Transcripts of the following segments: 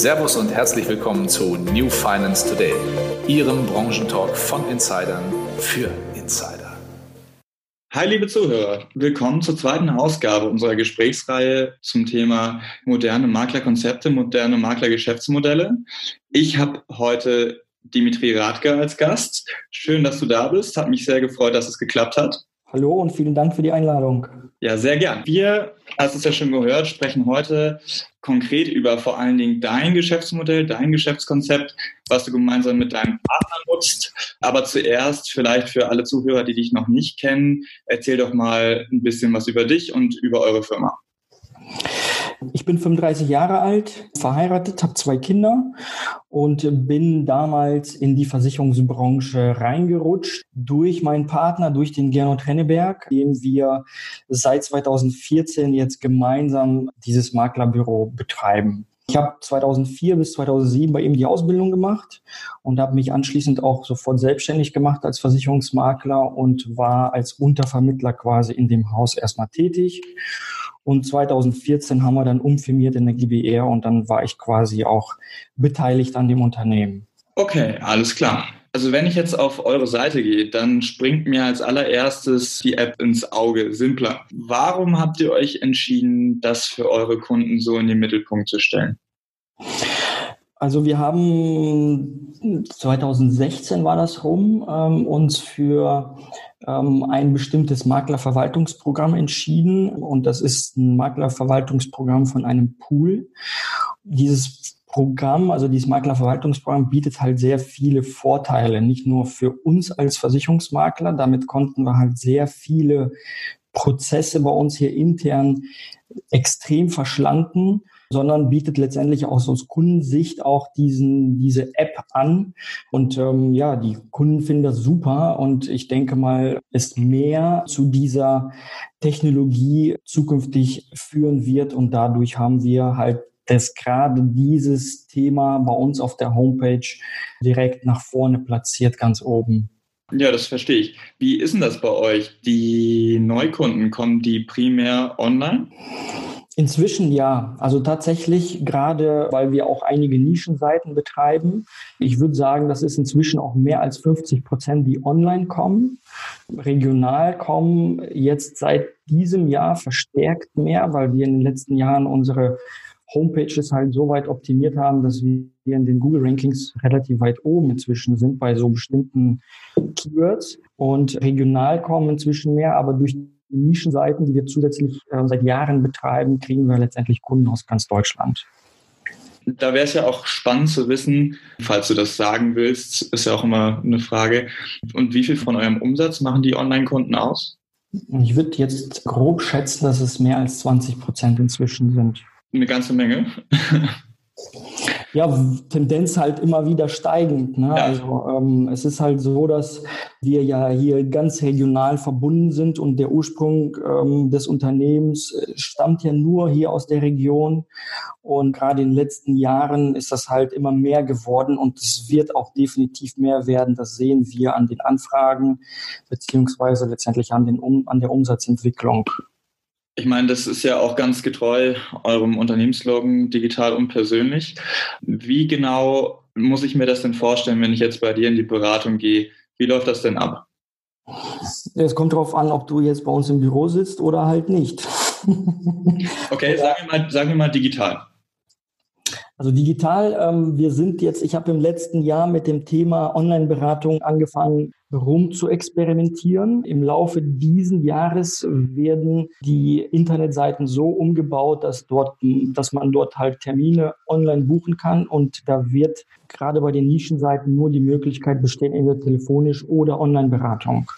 Servus und herzlich willkommen zu New Finance Today, Ihrem Branchentalk von Insidern für Insider. Hi, liebe Zuhörer. Willkommen zur zweiten Ausgabe unserer Gesprächsreihe zum Thema moderne Maklerkonzepte, moderne Maklergeschäftsmodelle. Ich habe heute Dimitri Radke als Gast. Schön, dass du da bist. Hat mich sehr gefreut, dass es geklappt hat. Hallo und vielen Dank für die Einladung. Ja, sehr gern. Wir, hast es ja schon gehört, sprechen heute konkret über vor allen Dingen dein Geschäftsmodell, dein Geschäftskonzept, was du gemeinsam mit deinem Partner nutzt. Aber zuerst vielleicht für alle Zuhörer, die dich noch nicht kennen, erzähl doch mal ein bisschen was über dich und über eure Firma. Ich bin 35 Jahre alt, verheiratet, habe zwei Kinder und bin damals in die Versicherungsbranche reingerutscht durch meinen Partner, durch den Gernot Renneberg, dem wir seit 2014 jetzt gemeinsam dieses Maklerbüro betreiben. Ich habe 2004 bis 2007 bei ihm die Ausbildung gemacht und habe mich anschließend auch sofort selbstständig gemacht als Versicherungsmakler und war als Untervermittler quasi in dem Haus erstmal tätig. Und 2014 haben wir dann umfirmiert in der GBR und dann war ich quasi auch beteiligt an dem Unternehmen. Okay, alles klar. Also wenn ich jetzt auf eure Seite gehe, dann springt mir als allererstes die App ins Auge, Simpler. Warum habt ihr euch entschieden, das für eure Kunden so in den Mittelpunkt zu stellen? Also wir haben 2016 war das rum, ähm, uns für ähm, ein bestimmtes Maklerverwaltungsprogramm entschieden. Und das ist ein Maklerverwaltungsprogramm von einem Pool. Dieses Programm, also dieses Maklerverwaltungsprogramm bietet halt sehr viele Vorteile, nicht nur für uns als Versicherungsmakler, damit konnten wir halt sehr viele Prozesse bei uns hier intern extrem verschlanken sondern bietet letztendlich auch aus Kundensicht auch diesen, diese App an. Und ähm, ja, die Kunden finden das super und ich denke mal, es mehr zu dieser Technologie zukünftig führen wird und dadurch haben wir halt dass gerade dieses Thema bei uns auf der Homepage direkt nach vorne platziert, ganz oben. Ja, das verstehe ich. Wie ist denn das bei euch? Die Neukunden, kommen die primär online? Inzwischen ja. Also tatsächlich, gerade weil wir auch einige Nischenseiten betreiben. Ich würde sagen, das ist inzwischen auch mehr als 50 Prozent, die online kommen. Regional kommen jetzt seit diesem Jahr verstärkt mehr, weil wir in den letzten Jahren unsere Homepages halt so weit optimiert haben, dass wir in den Google Rankings relativ weit oben inzwischen sind bei so bestimmten Keywords und regional kommen inzwischen mehr, aber durch Nischenseiten, die wir zusätzlich äh, seit Jahren betreiben, kriegen wir letztendlich Kunden aus ganz Deutschland. Da wäre es ja auch spannend zu wissen, falls du das sagen willst, ist ja auch immer eine Frage. Und wie viel von eurem Umsatz machen die Online-Kunden aus? Ich würde jetzt grob schätzen, dass es mehr als 20 Prozent inzwischen sind. Eine ganze Menge. Ja, Tendenz halt immer wieder steigend. Ne? Ja. Also ähm, es ist halt so, dass wir ja hier ganz regional verbunden sind und der Ursprung ähm, des Unternehmens äh, stammt ja nur hier aus der Region. Und gerade in den letzten Jahren ist das halt immer mehr geworden und es wird auch definitiv mehr werden. Das sehen wir an den Anfragen beziehungsweise letztendlich an, den um, an der Umsatzentwicklung. Ich meine, das ist ja auch ganz getreu eurem Unternehmensslogan digital und persönlich. Wie genau muss ich mir das denn vorstellen, wenn ich jetzt bei dir in die Beratung gehe? Wie läuft das denn ab? Es kommt darauf an, ob du jetzt bei uns im Büro sitzt oder halt nicht. okay, sagen wir mal, sagen wir mal digital. Also digital, ähm, wir sind jetzt, ich habe im letzten Jahr mit dem Thema Online-Beratung angefangen, rum zu experimentieren. Im Laufe diesen Jahres werden die Internetseiten so umgebaut, dass dort, dass man dort halt Termine online buchen kann und da wird gerade bei den Nischenseiten nur die Möglichkeit bestehen, entweder telefonisch oder Online-Beratung.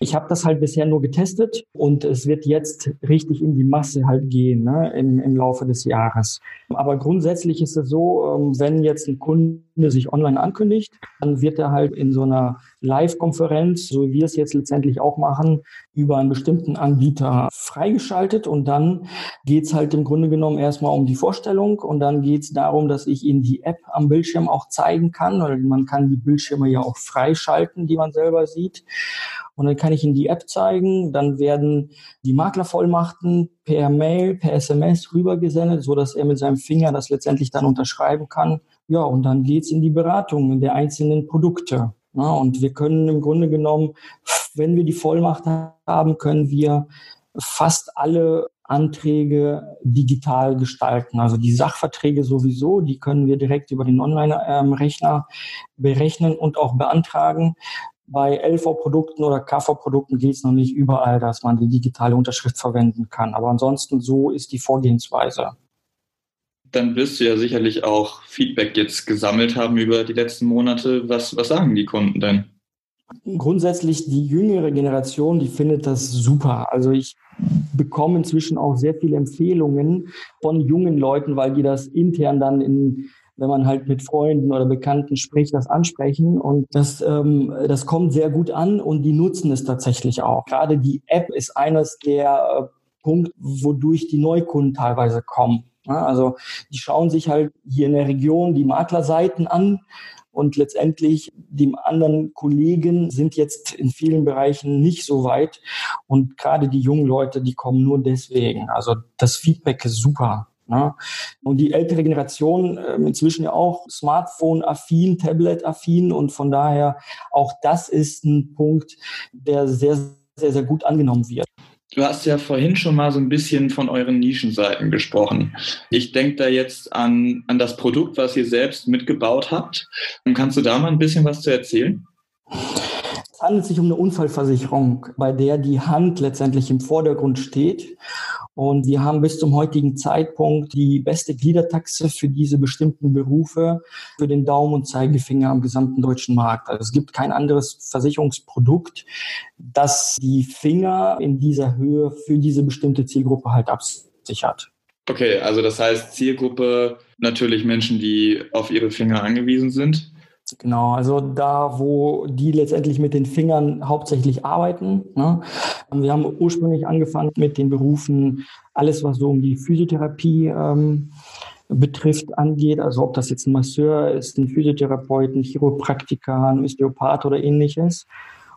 Ich habe das halt bisher nur getestet und es wird jetzt richtig in die Masse halt gehen ne, im, im Laufe des Jahres. Aber grundsätzlich ist es so, ähm, wenn jetzt ein Kunde sich online ankündigt, dann wird er halt in so einer Live-Konferenz, so wie wir es jetzt letztendlich auch machen, über einen bestimmten Anbieter freigeschaltet und dann geht es halt im Grunde genommen erstmal um die Vorstellung und dann geht es darum, dass ich Ihnen die App am Bildschirm auch zeigen kann, weil man kann die Bildschirme ja auch freischalten, die man selber sieht. und dann kann ich Ihnen die App zeigen. Dann werden die Maklervollmachten per Mail, per SMS rübergesendet, so dass er mit seinem Finger das letztendlich dann unterschreiben kann. Ja, und dann geht's in die Beratung der einzelnen Produkte. Ja, und wir können im Grunde genommen, wenn wir die Vollmacht haben, können wir fast alle Anträge digital gestalten. Also die Sachverträge sowieso, die können wir direkt über den Online-Rechner berechnen und auch beantragen. Bei LV-Produkten oder KV-Produkten geht es noch nicht überall, dass man die digitale Unterschrift verwenden kann. Aber ansonsten so ist die Vorgehensweise. Dann wirst du ja sicherlich auch Feedback jetzt gesammelt haben über die letzten Monate. Was, was sagen die Kunden denn? Grundsätzlich die jüngere Generation, die findet das super. Also ich bekomme inzwischen auch sehr viele Empfehlungen von jungen Leuten, weil die das intern dann in wenn man halt mit Freunden oder Bekannten spricht, das ansprechen. Und das, ähm, das kommt sehr gut an und die nutzen es tatsächlich auch. Gerade die App ist eines der äh, Punkte, wodurch die Neukunden teilweise kommen. Ja, also die schauen sich halt hier in der Region die Maklerseiten an und letztendlich die anderen Kollegen sind jetzt in vielen Bereichen nicht so weit. Und gerade die jungen Leute, die kommen nur deswegen. Also das Feedback ist super. Ne? Und die ältere Generation äh, inzwischen ja auch Smartphone-affin, Tablet-affin und von daher auch das ist ein Punkt, der sehr, sehr, sehr gut angenommen wird. Du hast ja vorhin schon mal so ein bisschen von euren Nischenseiten gesprochen. Ich denke da jetzt an, an das Produkt, was ihr selbst mitgebaut habt. Kannst du da mal ein bisschen was zu erzählen? Es handelt sich um eine Unfallversicherung, bei der die Hand letztendlich im Vordergrund steht und wir haben bis zum heutigen Zeitpunkt die beste Gliedertaxe für diese bestimmten Berufe für den Daumen und Zeigefinger am gesamten deutschen Markt. Also es gibt kein anderes Versicherungsprodukt, das die Finger in dieser Höhe für diese bestimmte Zielgruppe halt absichert. Okay, also das heißt Zielgruppe natürlich Menschen, die auf ihre Finger angewiesen sind. Genau, also da, wo die letztendlich mit den Fingern hauptsächlich arbeiten. Ne? Wir haben ursprünglich angefangen mit den Berufen, alles was so um die Physiotherapie ähm, betrifft, angeht. Also ob das jetzt ein Masseur ist, ein Physiotherapeut, ein Chiropraktiker, ein Osteopath oder ähnliches.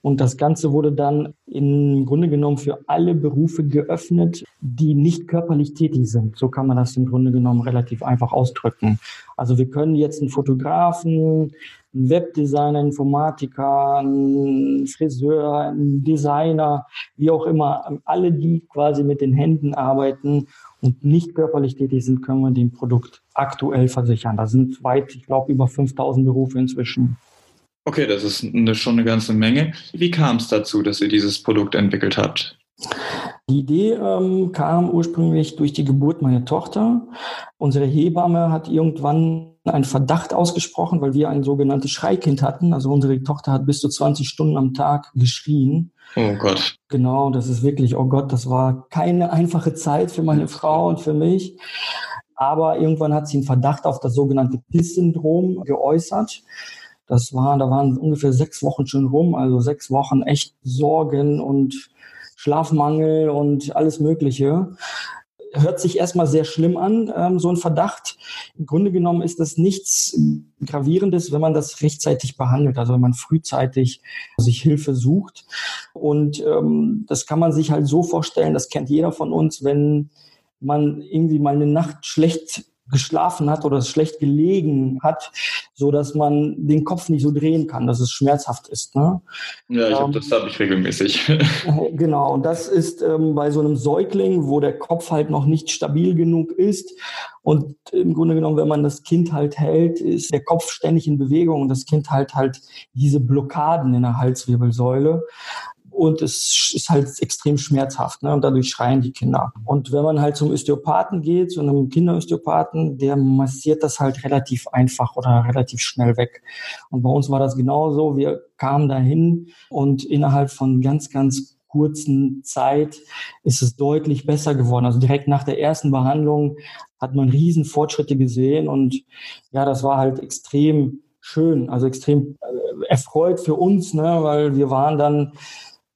Und das Ganze wurde dann im Grunde genommen für alle Berufe geöffnet, die nicht körperlich tätig sind. So kann man das im Grunde genommen relativ einfach ausdrücken. Also wir können jetzt einen Fotografen, einen Webdesigner, einen Informatiker, einen Friseur, einen Designer, wie auch immer, alle, die quasi mit den Händen arbeiten und nicht körperlich tätig sind, können wir dem Produkt aktuell versichern. Da sind weit, ich glaube, über 5000 Berufe inzwischen. Okay, das ist eine, schon eine ganze Menge. Wie kam es dazu, dass ihr dieses Produkt entwickelt habt? Die Idee ähm, kam ursprünglich durch die Geburt meiner Tochter. Unsere Hebamme hat irgendwann einen Verdacht ausgesprochen, weil wir ein sogenanntes Schreikind hatten. Also unsere Tochter hat bis zu 20 Stunden am Tag geschrien. Oh Gott. Genau, das ist wirklich, oh Gott, das war keine einfache Zeit für meine Frau und für mich. Aber irgendwann hat sie einen Verdacht auf das sogenannte PIS-Syndrom geäußert. Das war, da waren ungefähr sechs Wochen schon rum, also sechs Wochen echt Sorgen und Schlafmangel und alles Mögliche. Hört sich erstmal sehr schlimm an, ähm, so ein Verdacht. Im Grunde genommen ist das nichts Gravierendes, wenn man das rechtzeitig behandelt, also wenn man frühzeitig sich Hilfe sucht. Und ähm, das kann man sich halt so vorstellen, das kennt jeder von uns, wenn man irgendwie mal eine Nacht schlecht geschlafen hat oder schlecht gelegen hat, so dass man den Kopf nicht so drehen kann, dass es schmerzhaft ist. Ne? Ja, ich ähm, hab, das habe ich regelmäßig. genau, und das ist ähm, bei so einem Säugling, wo der Kopf halt noch nicht stabil genug ist. Und im Grunde genommen, wenn man das Kind halt hält, ist der Kopf ständig in Bewegung und das Kind halt halt diese Blockaden in der Halswirbelsäule und es ist halt extrem schmerzhaft ne? und dadurch schreien die Kinder. Und wenn man halt zum Osteopathen geht, zu einem Kinderosteopathen, der massiert das halt relativ einfach oder relativ schnell weg. Und bei uns war das genauso. Wir kamen dahin und innerhalb von ganz, ganz kurzen Zeit ist es deutlich besser geworden. Also direkt nach der ersten Behandlung hat man riesen Fortschritte gesehen und ja, das war halt extrem schön, also extrem äh, erfreut für uns, ne, weil wir waren dann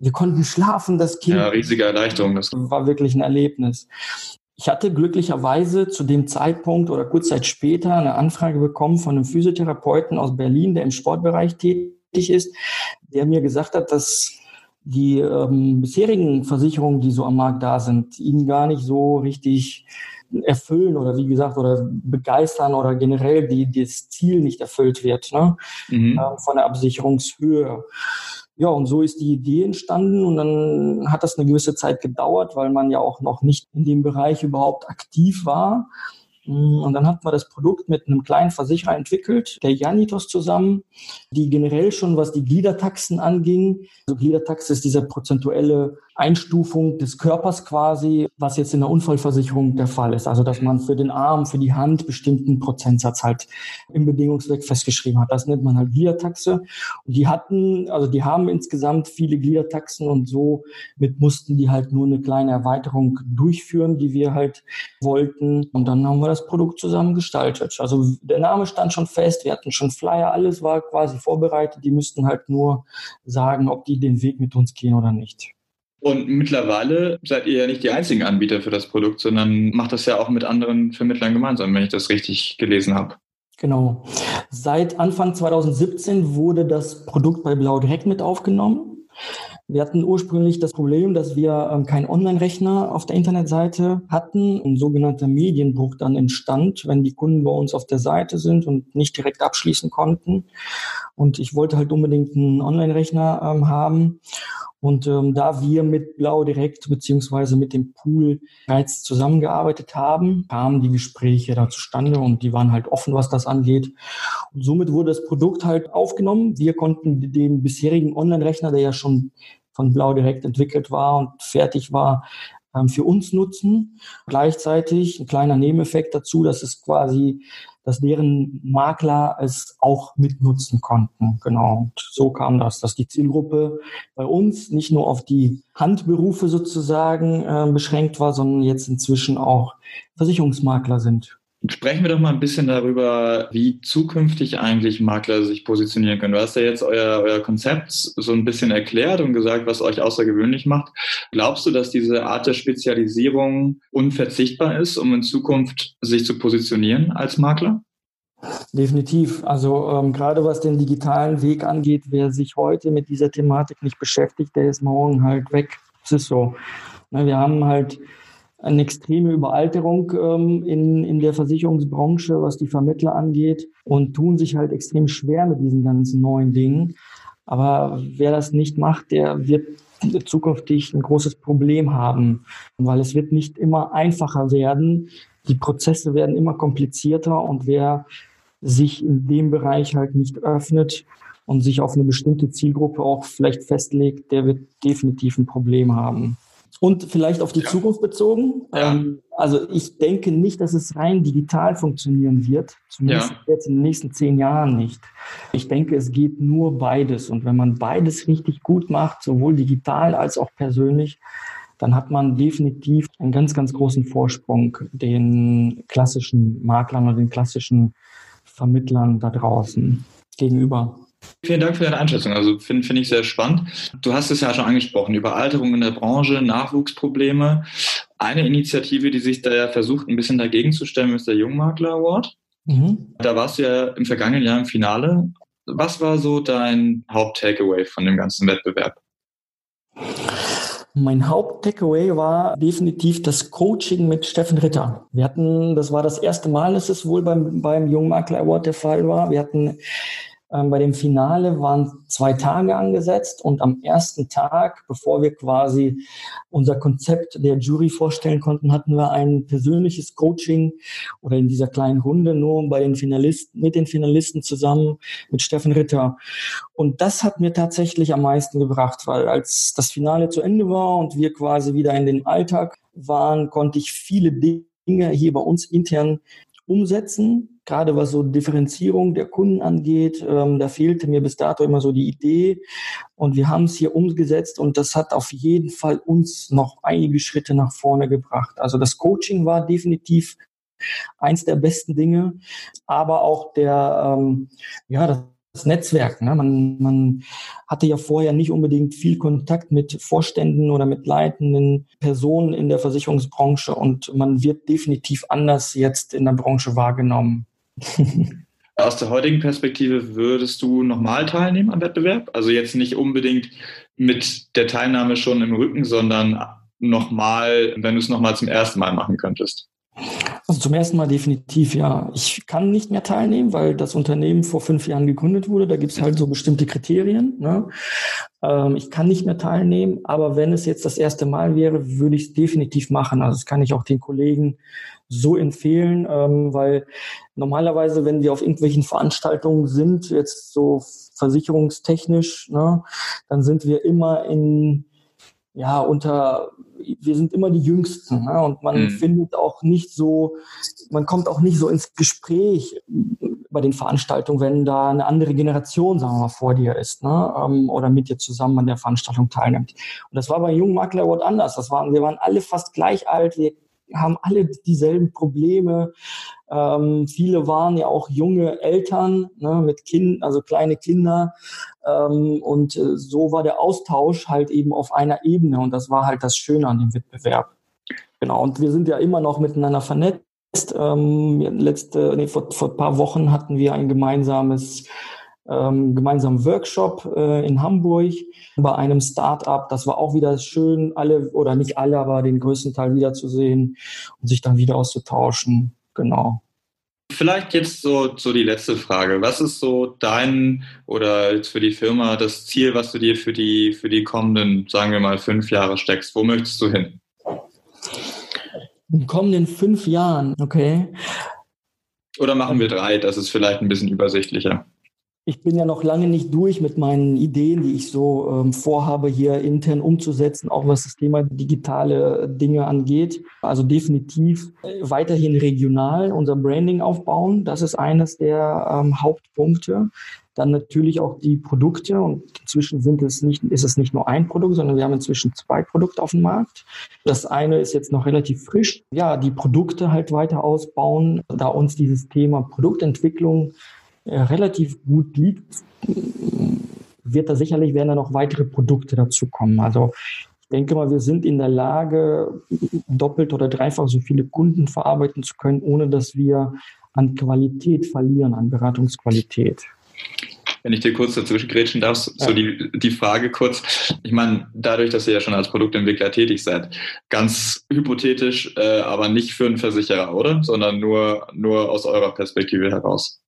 wir konnten schlafen, das Kind. Ja, riesige Erleichterung. Das war wirklich ein Erlebnis. Ich hatte glücklicherweise zu dem Zeitpunkt oder kurz Zeit später eine Anfrage bekommen von einem Physiotherapeuten aus Berlin, der im Sportbereich tätig ist, der mir gesagt hat, dass die ähm, bisherigen Versicherungen, die so am Markt da sind, ihnen gar nicht so richtig erfüllen oder wie gesagt oder begeistern oder generell die, das Ziel nicht erfüllt wird ne? Mhm. Äh, von der Absicherungshöhe. Ja, und so ist die Idee entstanden und dann hat das eine gewisse Zeit gedauert, weil man ja auch noch nicht in dem Bereich überhaupt aktiv war. Mm, und dann hat man das Produkt mit einem kleinen Versicherer entwickelt, der Janitos zusammen, die generell schon, was die Gliedertaxen anging, also Gliedertaxe ist diese prozentuelle Einstufung des Körpers quasi, was jetzt in der Unfallversicherung der Fall ist. Also, dass man für den Arm, für die Hand bestimmten Prozentsatz halt im Bedingungsweg festgeschrieben hat. Das nennt man halt Gliedertaxe. Und die hatten, also die haben insgesamt viele Gliedertaxen und so mit mussten die halt nur eine kleine Erweiterung durchführen, die wir halt wollten. Und dann haben wir das Produkt zusammen gestaltet. Also der Name stand schon fest, wir hatten schon Flyer, alles war quasi vorbereitet. Die müssten halt nur sagen, ob die den Weg mit uns gehen oder nicht. Und mittlerweile seid ihr ja nicht die einzigen Anbieter für das Produkt, sondern macht das ja auch mit anderen Vermittlern gemeinsam, wenn ich das richtig gelesen habe. Genau. Seit Anfang 2017 wurde das Produkt bei Blau direkt mit aufgenommen. Wir hatten ursprünglich das Problem, dass wir ähm, keinen Online-Rechner auf der Internetseite hatten. Ein sogenannter Medienbruch dann entstand, wenn die Kunden bei uns auf der Seite sind und nicht direkt abschließen konnten. Und ich wollte halt unbedingt einen Online-Rechner ähm, haben. Und ähm, da wir mit Blau direkt beziehungsweise mit dem Pool bereits zusammengearbeitet haben, kamen die Gespräche da zustande und die waren halt offen, was das angeht. Und somit wurde das Produkt halt aufgenommen. Wir konnten den bisherigen Online-Rechner, der ja schon von Blau direkt entwickelt war und fertig war, ähm, für uns nutzen. Gleichzeitig ein kleiner Nebeneffekt dazu, dass es quasi dass deren Makler es auch mitnutzen konnten. Genau. Und so kam das, dass die Zielgruppe bei uns nicht nur auf die Handberufe sozusagen äh, beschränkt war, sondern jetzt inzwischen auch Versicherungsmakler sind. Sprechen wir doch mal ein bisschen darüber, wie zukünftig eigentlich Makler sich positionieren können. Du hast ja jetzt euer, euer Konzept so ein bisschen erklärt und gesagt, was euch außergewöhnlich macht. Glaubst du, dass diese Art der Spezialisierung unverzichtbar ist, um in Zukunft sich zu positionieren als Makler? Definitiv. Also ähm, gerade was den digitalen Weg angeht, wer sich heute mit dieser Thematik nicht beschäftigt, der ist morgen halt weg. Das ist so. Na, wir haben halt eine extreme Überalterung ähm, in, in der Versicherungsbranche, was die Vermittler angeht und tun sich halt extrem schwer mit diesen ganzen neuen Dingen. Aber wer das nicht macht, der wird zukünftig ein großes Problem haben, weil es wird nicht immer einfacher werden. Die Prozesse werden immer komplizierter und wer sich in dem Bereich halt nicht öffnet und sich auf eine bestimmte Zielgruppe auch vielleicht festlegt, der wird definitiv ein Problem haben. Und vielleicht auf die ja. Zukunft bezogen. Ja. Ähm, also ich denke nicht, dass es rein digital funktionieren wird. Zumindest ja. jetzt in den nächsten zehn Jahren nicht. Ich denke, es geht nur beides. Und wenn man beides richtig gut macht, sowohl digital als auch persönlich, dann hat man definitiv einen ganz, ganz großen Vorsprung den klassischen Maklern oder den klassischen Vermittlern da draußen gegenüber. Vielen Dank für deine Einschätzung. Also finde find ich sehr spannend. Du hast es ja schon angesprochen, Überalterung in der Branche, Nachwuchsprobleme. Eine Initiative, die sich da ja versucht, ein bisschen dagegen zu stellen, ist der Jungmakler Award. Mhm. Da warst du ja im vergangenen Jahr im Finale. Was war so dein Haupt-Takeaway von dem ganzen Wettbewerb? Mein Haupt-Takeaway war definitiv das Coaching mit Steffen Ritter. Wir hatten, das war das erste Mal, dass es wohl beim, beim Jungmakler Award der Fall war. Wir hatten ähm, bei dem Finale waren zwei Tage angesetzt und am ersten Tag, bevor wir quasi unser Konzept der Jury vorstellen konnten, hatten wir ein persönliches Coaching oder in dieser kleinen Runde nur bei den Finalisten, mit den Finalisten zusammen mit Steffen Ritter. Und das hat mir tatsächlich am meisten gebracht, weil als das Finale zu Ende war und wir quasi wieder in den Alltag waren, konnte ich viele Dinge hier bei uns intern umsetzen, gerade was so Differenzierung der Kunden angeht. Ähm, da fehlte mir bis dato immer so die Idee und wir haben es hier umgesetzt und das hat auf jeden Fall uns noch einige Schritte nach vorne gebracht. Also das Coaching war definitiv eins der besten Dinge, aber auch der, ähm, ja, das das Netzwerk. Ne? Man, man hatte ja vorher nicht unbedingt viel Kontakt mit Vorständen oder mit leitenden Personen in der Versicherungsbranche und man wird definitiv anders jetzt in der Branche wahrgenommen. Aus der heutigen Perspektive würdest du nochmal teilnehmen am Wettbewerb? Also jetzt nicht unbedingt mit der Teilnahme schon im Rücken, sondern nochmal, wenn du es nochmal zum ersten Mal machen könntest? Also zum ersten Mal definitiv, ja. Ich kann nicht mehr teilnehmen, weil das Unternehmen vor fünf Jahren gegründet wurde. Da gibt es halt so bestimmte Kriterien. Ne? Ähm, ich kann nicht mehr teilnehmen, aber wenn es jetzt das erste Mal wäre, würde ich es definitiv machen. Also das kann ich auch den Kollegen so empfehlen, ähm, weil normalerweise, wenn wir auf irgendwelchen Veranstaltungen sind, jetzt so versicherungstechnisch, ne, dann sind wir immer in ja, unter, wir sind immer die Jüngsten ne? und man mhm. findet auch nicht so, man kommt auch nicht so ins Gespräch bei den Veranstaltungen, wenn da eine andere Generation, sagen wir mal, vor dir ist ne? Ähm, oder mit dir zusammen an der Veranstaltung teilnimmt. Und das war bei Jungen Makler Award anders. Das waren, wir waren alle fast gleich alt, wir haben alle dieselben Probleme. Ähm, viele waren ja auch junge Eltern ne, mit Kind, also kleine Kinder. Ähm, und äh, so war der Austausch halt eben auf einer Ebene. Und das war halt das Schöne an dem Wettbewerb. Genau. Und wir sind ja immer noch miteinander vernetzt. Ähm, letzte, nee, vor, vor ein paar Wochen hatten wir ein gemeinsames ähm, gemeinsamen Workshop äh, in Hamburg bei einem Start-up. Das war auch wieder schön, alle oder nicht alle, aber den größten Teil wiederzusehen und sich dann wieder auszutauschen. Genau. Vielleicht jetzt so, so die letzte Frage. Was ist so dein oder jetzt für die Firma das Ziel, was du dir für die, für die kommenden, sagen wir mal, fünf Jahre steckst? Wo möchtest du hin? In den kommenden fünf Jahren, okay. Oder machen wir drei, das ist vielleicht ein bisschen übersichtlicher ich bin ja noch lange nicht durch mit meinen Ideen, die ich so ähm, vorhabe, hier intern umzusetzen, auch was das Thema digitale Dinge angeht. Also definitiv äh, weiterhin regional unser Branding aufbauen. Das ist eines der ähm, Hauptpunkte. Dann natürlich auch die Produkte und inzwischen sind es nicht, ist es nicht nur ein Produkt, sondern wir haben inzwischen zwei Produkte auf dem Markt. Das eine ist jetzt noch relativ frisch. Ja, die Produkte halt weiter ausbauen, da uns dieses Thema Produktentwicklung relativ gut liegt, wird da sicherlich werden da noch weitere Produkte dazu kommen. Also ich denke mal, wir sind in der Lage, doppelt oder dreifach so viele Kunden verarbeiten zu können, ohne dass wir an Qualität verlieren, an Beratungsqualität. Wenn ich dir kurz dazwischen grätschen darf, so ja. die, die Frage kurz. Ich meine, dadurch, dass ihr ja schon als Produktentwickler tätig seid, ganz hypothetisch, äh, aber nicht für einen Versicherer, oder? Sondern nur, nur aus eurer Perspektive heraus.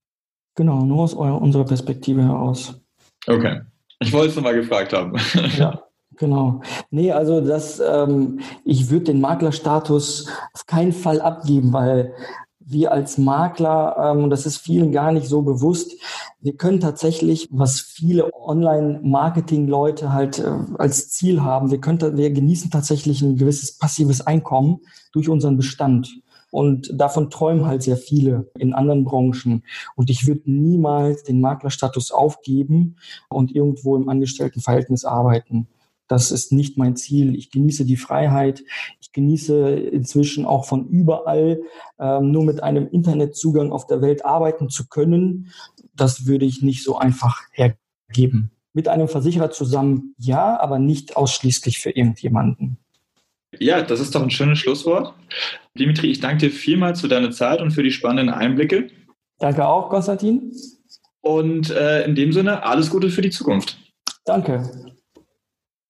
Genau, nur aus eurer, unserer Perspektive heraus. Okay. Ich wollte es nochmal gefragt haben. ja, genau. Nee, also das, ähm, ich würde den Maklerstatus auf keinen Fall abgeben, weil wir als Makler, ähm, und das ist vielen gar nicht so bewusst, wir können tatsächlich, was viele Online-Marketing-Leute halt äh, als Ziel haben, wir, können, wir genießen tatsächlich ein gewisses passives Einkommen durch unseren Bestand. Und davon träumen halt sehr viele in anderen Branchen. Und ich würde niemals den Maklerstatus aufgeben und irgendwo im Angestelltenverhältnis arbeiten. Das ist nicht mein Ziel. Ich genieße die Freiheit. Ich genieße inzwischen auch von überall ähm, nur mit einem Internetzugang auf der Welt arbeiten zu können. Das würde ich nicht so einfach hergeben. Mit einem Versicherer zusammen ja, aber nicht ausschließlich für irgendjemanden. Ja, das ist doch ein schönes Schlusswort. Dimitri, ich danke dir vielmals für deine Zeit und für die spannenden Einblicke. Danke auch, Konstantin. Und äh, in dem Sinne, alles Gute für die Zukunft. Danke.